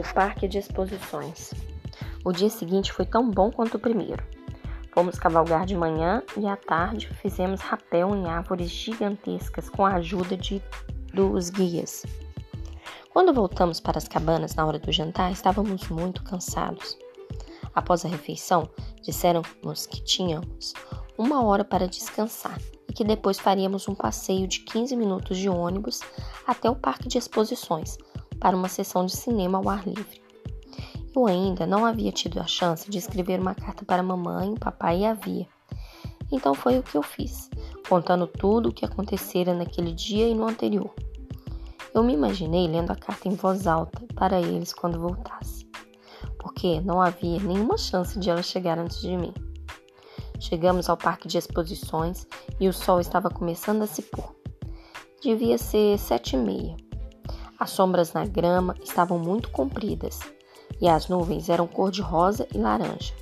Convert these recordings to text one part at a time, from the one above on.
O Parque de Exposições. O dia seguinte foi tão bom quanto o primeiro. Fomos cavalgar de manhã e à tarde fizemos rapel em árvores gigantescas com a ajuda de, dos guias. Quando voltamos para as cabanas na hora do jantar, estávamos muito cansados. Após a refeição, disseram-nos que tínhamos uma hora para descansar e que depois faríamos um passeio de 15 minutos de ônibus até o parque de exposições para uma sessão de cinema ao ar livre. Eu ainda não havia tido a chance de escrever uma carta para mamãe, papai e avia. Então foi o que eu fiz, contando tudo o que acontecera naquele dia e no anterior. Eu me imaginei lendo a carta em voz alta para eles quando voltasse, porque não havia nenhuma chance de ela chegar antes de mim. Chegamos ao parque de exposições e o sol estava começando a se pôr. Devia ser sete e meia. As sombras na grama estavam muito compridas e as nuvens eram cor de rosa e laranja.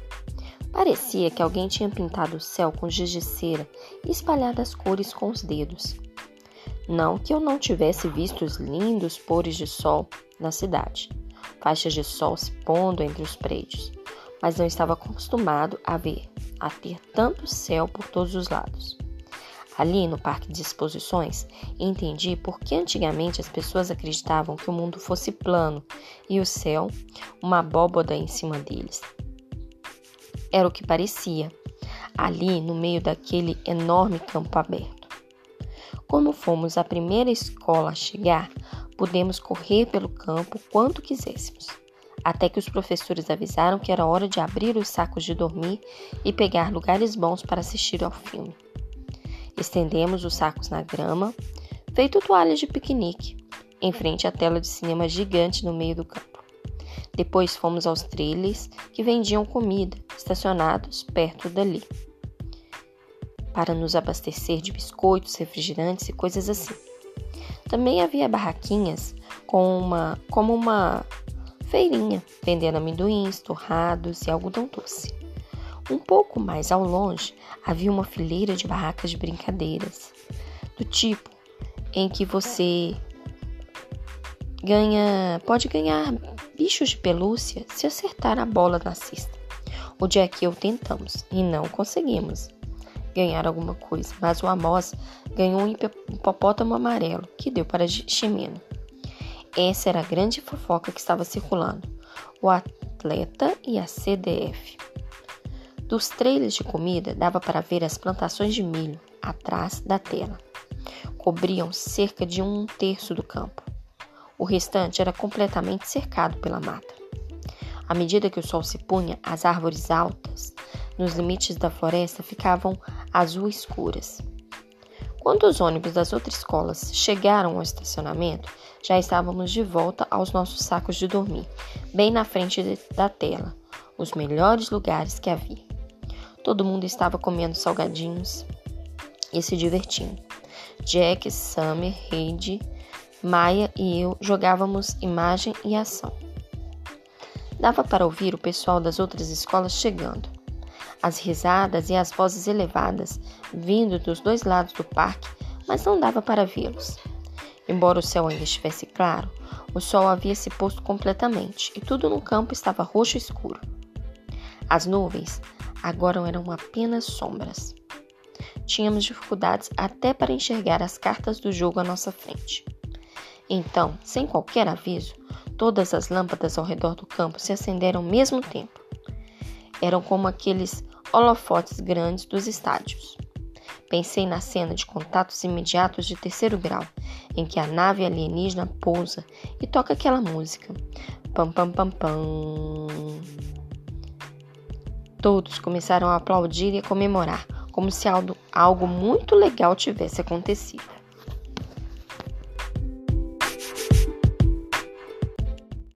Parecia que alguém tinha pintado o céu com giz de cera e espalhado as cores com os dedos. Não que eu não tivesse visto os lindos pôres de sol na cidade, faixas de sol se pondo entre os prédios, mas não estava acostumado a ver, a ter tanto céu por todos os lados. Ali no parque de exposições, entendi por que antigamente as pessoas acreditavam que o mundo fosse plano e o céu uma abóboda em cima deles. Era o que parecia, ali no meio daquele enorme campo aberto. Como fomos a primeira escola a chegar, pudemos correr pelo campo quanto quiséssemos, até que os professores avisaram que era hora de abrir os sacos de dormir e pegar lugares bons para assistir ao filme. Estendemos os sacos na grama, feito toalhas de piquenique, em frente à tela de cinema gigante no meio do campo. Depois fomos aos trailers que vendiam comida, estacionados perto dali, para nos abastecer de biscoitos, refrigerantes e coisas assim. Também havia barraquinhas com uma, como uma feirinha, vendendo amendoins, torrados e algodão doce. Um pouco mais ao longe havia uma fileira de barracas de brincadeiras, do tipo em que você ganha, pode ganhar bichos de pelúcia se acertar a bola na cesta. O Jack e eu tentamos e não conseguimos ganhar alguma coisa, mas o Amos ganhou um hipopótamo amarelo que deu para Ximeno. Essa era a grande fofoca que estava circulando. O atleta e a CDF. Dos trailers de comida dava para ver as plantações de milho atrás da tela. Cobriam cerca de um terço do campo. O restante era completamente cercado pela mata. À medida que o sol se punha, as árvores altas nos limites da floresta ficavam azul escuras. Quando os ônibus das outras escolas chegaram ao estacionamento, já estávamos de volta aos nossos sacos de dormir, bem na frente da tela, os melhores lugares que havia. Todo mundo estava comendo salgadinhos e se divertindo. Jack, Summer, Heidi, Maia e eu jogávamos imagem e ação. Dava para ouvir o pessoal das outras escolas chegando. As risadas e as vozes elevadas vindo dos dois lados do parque, mas não dava para vê-los. Embora o céu ainda estivesse claro, o sol havia se posto completamente e tudo no campo estava roxo escuro. As nuvens agora eram apenas sombras. Tínhamos dificuldades até para enxergar as cartas do jogo à nossa frente. Então, sem qualquer aviso, todas as lâmpadas ao redor do campo se acenderam ao mesmo tempo. Eram como aqueles holofotes grandes dos estádios. Pensei na cena de contatos imediatos de terceiro grau, em que a nave alienígena pousa e toca aquela música. Pam pam pam pam. Todos começaram a aplaudir e a comemorar, como se algo, algo muito legal tivesse acontecido.